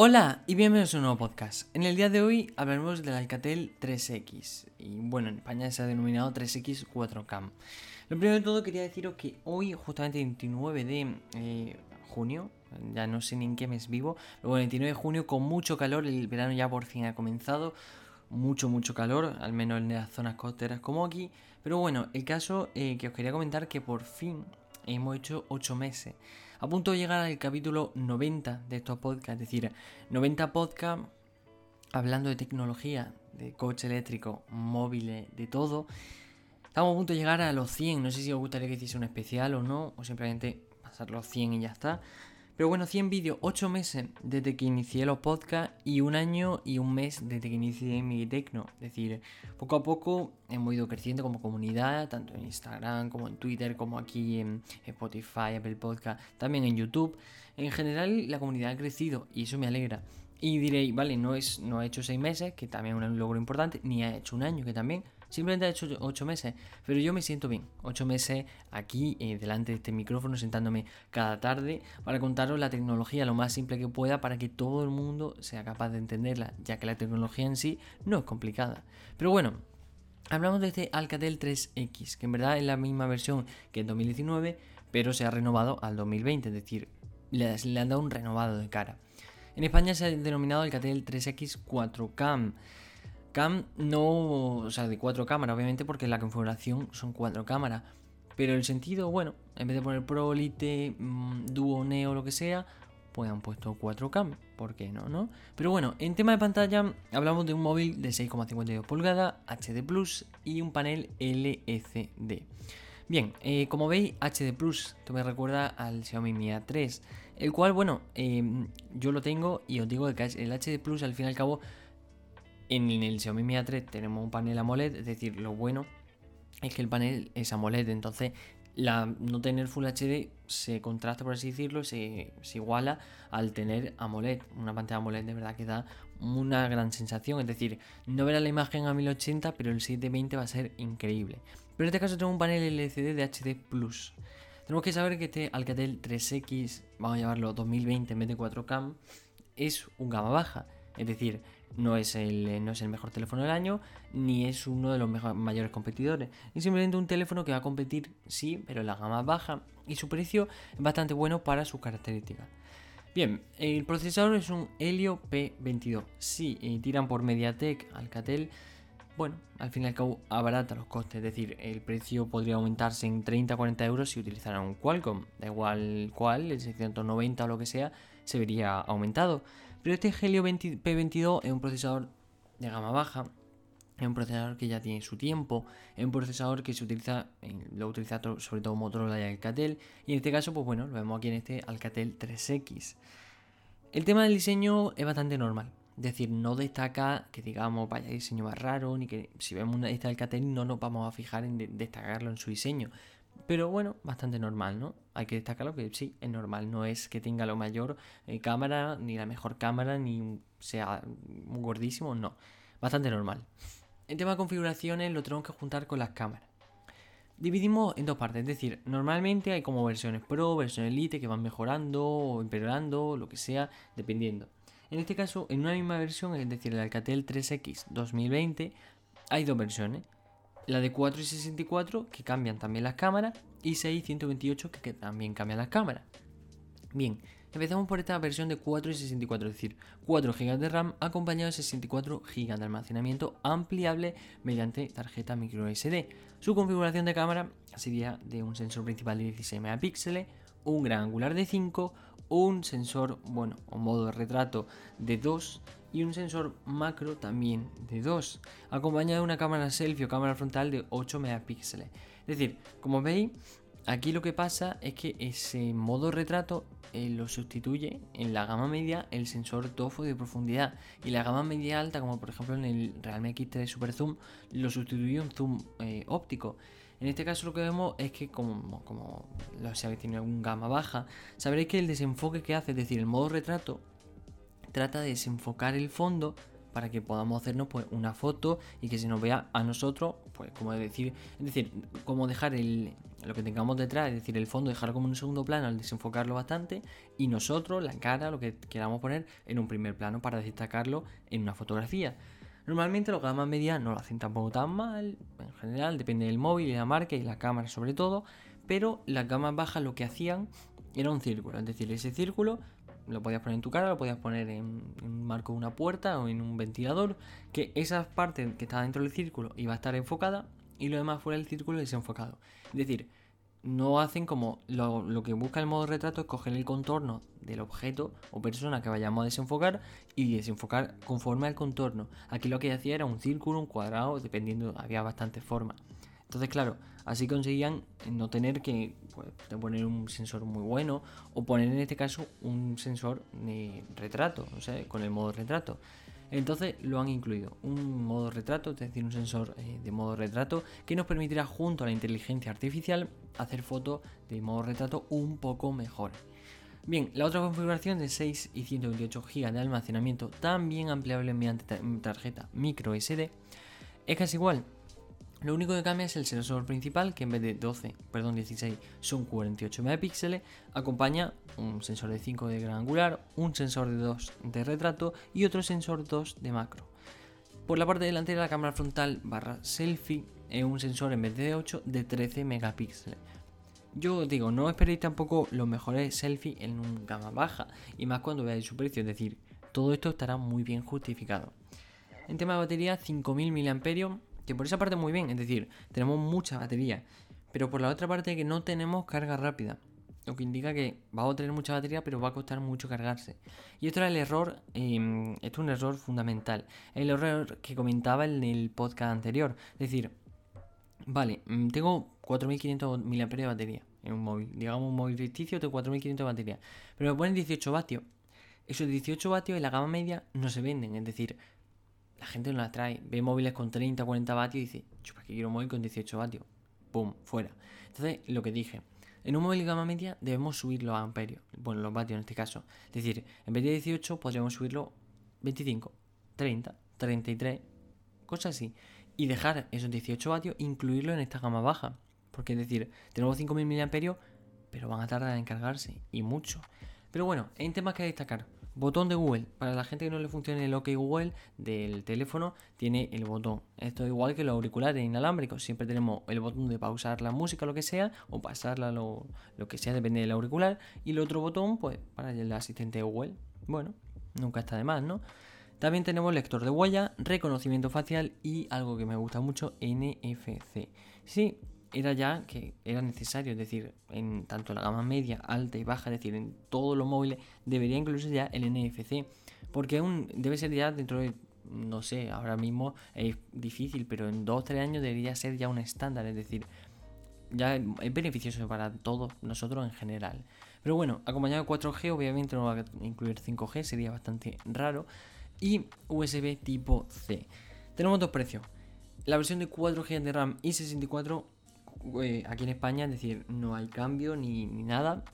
Hola y bienvenidos a un nuevo podcast. En el día de hoy hablaremos del Alcatel 3X. Y bueno, en España se ha denominado 3X 4Cam. Lo primero de todo quería deciros que hoy, justamente 29 de eh, junio, ya no sé ni en qué mes vivo, pero bueno, 29 de junio con mucho calor, el verano ya por fin ha comenzado. Mucho, mucho calor, al menos en las zonas costeras como aquí. Pero bueno, el caso eh, que os quería comentar que por fin hemos hecho 8 meses. A punto de llegar al capítulo 90 de estos podcasts, es decir, 90 podcasts hablando de tecnología, de coche eléctrico, móviles, de todo. Estamos a punto de llegar a los 100. No sé si os gustaría que hiciese un especial o no, o simplemente pasar los 100 y ya está. Pero bueno, 100 vídeos, 8 meses desde que inicié los podcasts y un año y un mes desde que inicié mi Tecno. Es decir, poco a poco hemos ido creciendo como comunidad, tanto en Instagram como en Twitter, como aquí en Spotify, Apple Podcast, también en YouTube. En general, la comunidad ha crecido y eso me alegra. Y diréis, vale, no, es, no ha hecho 6 meses, que también es un logro importante, ni ha hecho un año, que también Simplemente ha hecho 8 meses, pero yo me siento bien. 8 meses aquí, eh, delante de este micrófono, sentándome cada tarde para contaros la tecnología lo más simple que pueda para que todo el mundo sea capaz de entenderla, ya que la tecnología en sí no es complicada. Pero bueno, hablamos de este Alcatel 3X, que en verdad es la misma versión que en 2019, pero se ha renovado al 2020, es decir, le, le han dado un renovado de cara. En España se ha denominado Alcatel 3X 4Cam. Cam no, o sea, de cuatro cámaras, obviamente, porque la configuración son cuatro cámaras. Pero el sentido, bueno, en vez de poner Pro, Lite, mm, Duo, Neo, lo que sea, pues han puesto 4 cam, ¿por qué no, no? Pero bueno, en tema de pantalla hablamos de un móvil de 6,52 pulgadas, HD Plus y un panel LCD. Bien, eh, como veis, HD Plus, esto me recuerda al Xiaomi Mi A3, el cual, bueno, em, yo lo tengo y os digo que el HD Plus al fin y al cabo en el Xiaomi Mi A3 tenemos un panel AMOLED, es decir, lo bueno es que el panel es AMOLED, entonces no tener Full HD se contrasta, por así decirlo, se, se, iguala al tener AMOLED. Una pantalla AMOLED de verdad que da una gran sensación, es decir, no verá la imagen a 1080, pero el 720 va a ser increíble. Pero en este caso tengo un panel LCD de HD Plus. Tenemos que saber que este Alcatel 3X, vamos a llamarlo 2020 en vez de 4K, es un gama baja. Es decir, no es el, no es el mejor teléfono del año, ni es uno de los mayores competidores. Es simplemente un teléfono que va a competir, sí, pero la gama baja y su precio es bastante bueno para sus características. Bien, el procesador es un Helio P22. Sí, eh, tiran por MediaTek, Alcatel. Bueno, al fin y al cabo abarata los costes, es decir, el precio podría aumentarse en 30-40 euros si utilizaran un Qualcomm. Da igual cuál, el 690 o lo que sea, se vería aumentado. Pero este Helio P22 es un procesador de gama baja, es un procesador que ya tiene su tiempo, es un procesador que se utiliza, lo utiliza sobre todo Motorola y Alcatel, y en este caso, pues bueno, lo vemos aquí en este Alcatel 3X. El tema del diseño es bastante normal, es decir, no destaca que digamos vaya diseño más raro, ni que si vemos este Alcatel no nos vamos a fijar en destacarlo en su diseño. Pero bueno, bastante normal, ¿no? Hay que destacarlo que sí, es normal. No es que tenga la mayor eh, cámara, ni la mejor cámara, ni sea muy gordísimo, no. Bastante normal. El tema de configuraciones lo tenemos que juntar con las cámaras. Dividimos en dos partes, es decir, normalmente hay como versiones Pro, versiones Elite que van mejorando o empeorando, lo que sea, dependiendo. En este caso, en una misma versión, es decir, el Alcatel 3X 2020, hay dos versiones la de 4 y 64 que cambian también las cámaras y 6 y 128 que, también cambian las cámaras. Bien, empezamos por esta versión de 4 y 64, es decir, 4 GB de RAM acompañado de 64 GB de almacenamiento ampliable mediante tarjeta micro SD. Su configuración de cámara sería de un sensor principal de 16 megapíxeles, un gran angular de 5, un sensor, bueno, o modo de retrato de 2 y un sensor macro también de 2, acompañado de una cámara selfie o cámara frontal de 8 megapíxeles. Es decir, como veis, aquí lo que pasa es que ese modo retrato eh, lo sustituye en la gama media el sensor TOFO de profundidad y la gama media alta, como por ejemplo en el Realme X3 Super Zoom, lo sustituye un zoom eh, óptico. En este caso lo que vemos es que como, como lo sabéis tiene un gama baja, sabréis que el desenfoque que hace, es decir, el modo retrato, trata de desenfocar el fondo para que podamos hacernos pues, una foto y que se nos vea a nosotros pues como decir, es decir, como dejar el, lo que tengamos detrás, es decir, el fondo, dejarlo como un segundo plano al desenfocarlo bastante y nosotros, la cara, lo que queramos poner en un primer plano para destacarlo en una fotografía. Normalmente los gamas medias no lo hacen tampoco tan mal, en general, depende del móvil y la marca y la cámara sobre todo, pero las gamas bajas lo que hacían era un círculo, es decir, ese círculo lo podías poner en tu cara, lo podías poner en, un marco de una puerta o en un ventilador, que esa parte que está dentro del círculo iba a estar enfocada y lo demás fuera del círculo desenfocado. Es decir, no hacen como lo, que busca el modo retrato es coger el contorno del objeto o persona que vayamos a desenfocar y desenfocar conforme al contorno. Aquí lo que hacía era un círculo, un cuadrado, dependiendo, había bastantes formas. Entonces, claro, así conseguían no tener que pues, poner un sensor muy bueno o poner en este caso un sensor de retrato, o sea, con el modo retrato. Entonces lo han incluido, un modo retrato, es decir, un sensor eh, de modo retrato que nos permitirá junto a la inteligencia artificial hacer fotos de modo retrato un poco mejor. Bien, la otra configuración de 6 y 128 GB de almacenamiento, también ampliable mediante tarjeta micro SD, es casi igual, lo único que cambia es el sensor principal, que en vez de 12, perdón, 16, son 48 megapíxeles, acompaña un sensor de 5 de gran angular, un sensor de 2 de retrato y otro sensor 2 de macro. Por la parte delantera la cámara frontal barra selfie es un sensor en vez de 8 de 13 megapíxeles. Yo digo, no esperéis tampoco los mejores selfies en un gama baja, y más cuando veáis su precio, es decir, todo esto estará muy bien justificado. En tema de batería, 5000 mAh que por esa parte muy bien, es decir, tenemos mucha batería. Pero por la otra parte que no tenemos carga rápida. Lo que indica que vamos a tener mucha batería, pero va a costar mucho cargarse. Y esto era el error, em, esto es un error fundamental. El error que comentaba en el podcast anterior. Es decir, vale, mm, tengo 4500 mAh de batería en un móvil. Digamos un móvil ficticio, tengo 4500 de batería. Pero me ponen 18 vatios. Esos 18 vatios en la gama media no se venden. Es decir, la gente no la trae. Ve móviles con 30, 40 vatios y dice, chupa, que quiero un móvil con 18 vatios. Pum, fuera. Entonces, lo que dije, en un móvil de gama media debemos subir los amperios, bueno, los vatios en este caso. Es decir, en vez de 18 podríamos subirlo 25, 30, 33, cosas así. Y dejar esos 18 vatios, incluirlo en esta gama baja. Porque es decir, tenemos 5000 mAh, pero van a tardar en cargarse, y mucho. Pero bueno, hay temas que destacar. Botón de Google. Para la gente que no le funcione el OK Google del teléfono, tiene el botón. Esto es igual que los auriculares inalámbricos. Siempre tenemos el botón de pausar la música, lo que sea, o pasarla lo, lo que sea, depende del auricular. Y el otro botón, pues, para el asistente de Google. Bueno, nunca está de más, ¿no? También tenemos lector de huella, reconocimiento facial y algo que me gusta mucho, NFC. Sí, era ya que era necesario, es decir, en tanto la gama media, alta y baja, es decir, en todos los móviles debería incluirse ya el NFC, porque debe ser ya dentro de, no sé, ahora mismo es difícil, pero en 2-3 años debería ser ya un estándar, es decir, ya es beneficioso para todos nosotros en general. Pero bueno, acompañado de 4G, obviamente no va a incluir 5G, sería bastante raro, y USB tipo C. Tenemos dos precios. La versión de 4G de RAM y 64 eh, aquí en España, es decir, no hay cambio ni, nada,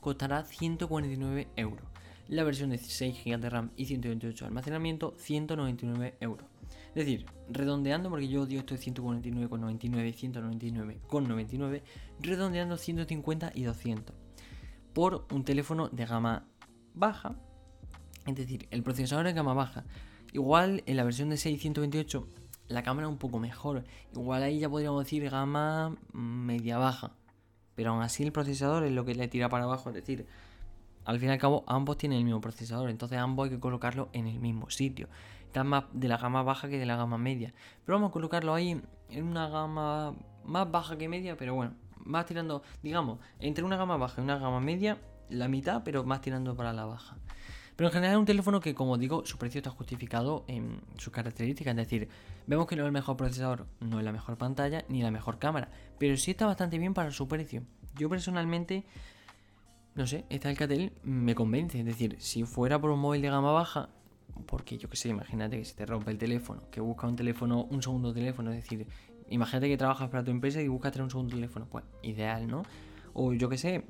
costará 149 euros. La versión de 16 GB de RAM y 128 de almacenamiento, 199 euros. Es decir, redondeando, porque yo odio esto de 149,99, 199,99, redondeando 150 y 200. Por un teléfono de gama baja, es decir, el procesador de gama baja. Igual en la versión de 628 la cámara un poco mejor. Igual ahí ya podríamos decir gama media baja. Pero aún así el procesador es lo que le tira para abajo. Es decir, al fin y al cabo ambos tienen el mismo procesador. Entonces ambos hay que colocarlo en el mismo sitio. Está más de la gama baja que de la gama media. Pero vamos a colocarlo ahí en una gama más baja que media. Pero bueno, más tirando, digamos, entre una gama baja y una gama media, la mitad, pero más tirando para la baja. Pero en general es un teléfono que, como digo, su precio está justificado en sus características. Es decir, vemos que no es el mejor procesador, no es la mejor pantalla, ni la mejor cámara. Pero sí está bastante bien para su precio. Yo personalmente, no sé, esta Alcatel me convence. Es decir, si fuera por un móvil de gama baja, porque yo que sé, imagínate que se te rompe el teléfono, que busca un teléfono, un segundo teléfono, es decir, imagínate que trabajas para tu empresa y buscas tener un segundo teléfono, pues ideal, ¿no? O yo que sé,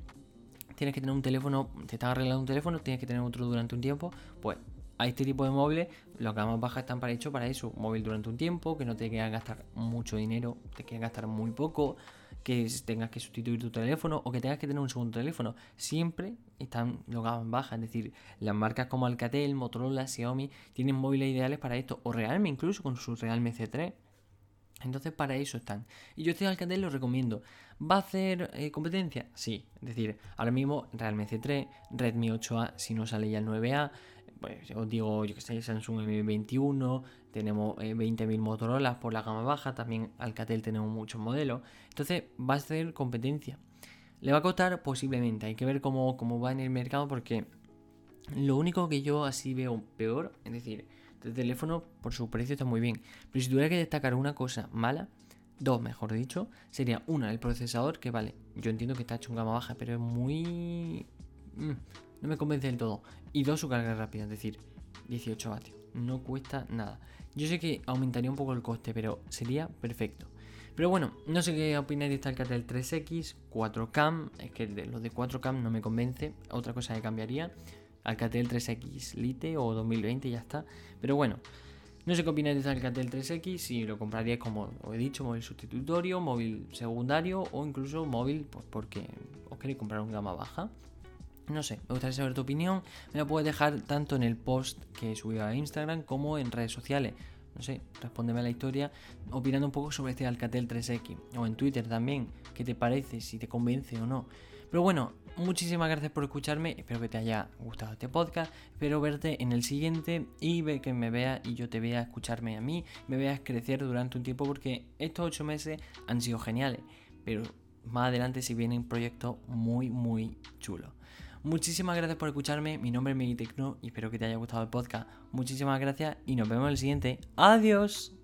tienes que tener un teléfono, te estás arreglando un teléfono, tienes que tener otro durante un tiempo, pues a este tipo de móviles, los gamas bajas están para hecho para eso. Móvil durante un tiempo, que no te quieras gastar mucho dinero, te quieras gastar muy poco, que tengas que sustituir tu teléfono o que tengas que tener un segundo teléfono. Siempre están los gamas bajas. Es decir, las marcas como Alcatel, Motorola, Xiaomi tienen móviles ideales para esto. O Realme incluso con su Realme C3. Entonces para eso están. Y yo este Alcatel lo recomiendo. ¿Va a hacer eh, competencia? Sí. Es decir, ahora mismo Realme C3, Redmi 8A si no sale ya el 9A. Pues os digo, yo que sé, Samsung M21, tenemos 20.000 eh, Motorola por la gama baja, también Alcatel tenemos muchos modelos. Entonces va a ser competencia. ¿Le va a costar? Posiblemente. Hay que ver cómo, cómo va en el mercado porque lo único que yo así veo peor, es decir, el teléfono por su precio está muy bien. Pero si tuviera que destacar una cosa mala, dos mejor dicho, sería una, el procesador, que vale, yo entiendo que está hecho en gama baja, pero es muy... Mm, no me convence del todo. Y dos, su carga rápida, es decir, 18 vatios. No cuesta nada. Yo sé que aumentaría un poco el coste, pero sería perfecto. Pero bueno, no sé qué opináis de este Alcatel 3X, 4Cam, es que los de 4Cam no me convence, otra cosa que cambiaría. Alcatel 3X Lite o 2020 ya está. Pero bueno, no sé qué opináis de este Alcatel 3X, si lo compraríais como os he dicho, móvil sustitutorio, móvil secundario o incluso móvil pues porque os queréis comprar un gama baja. No sé, me gustaría saber tu opinión. Me la puedes dejar tanto en el post que subido a Instagram como en redes sociales. No sé, respóndeme a la historia opinando un poco sobre este Alcatel 3X. O en Twitter también, qué te parece, si te convence o no. Pero bueno, muchísimas gracias por escucharme. Espero que te haya gustado este podcast. Espero verte en el siguiente y que me veas y yo te vea escucharme a mí. Me veas crecer durante un tiempo porque estos ocho meses han sido geniales. Pero más adelante si vienen proyectos muy, muy chulos. Muchísimas gracias por escucharme. Mi nombre es Tecno y espero que te haya gustado el podcast. Muchísimas gracias y nos vemos en el siguiente. Adiós.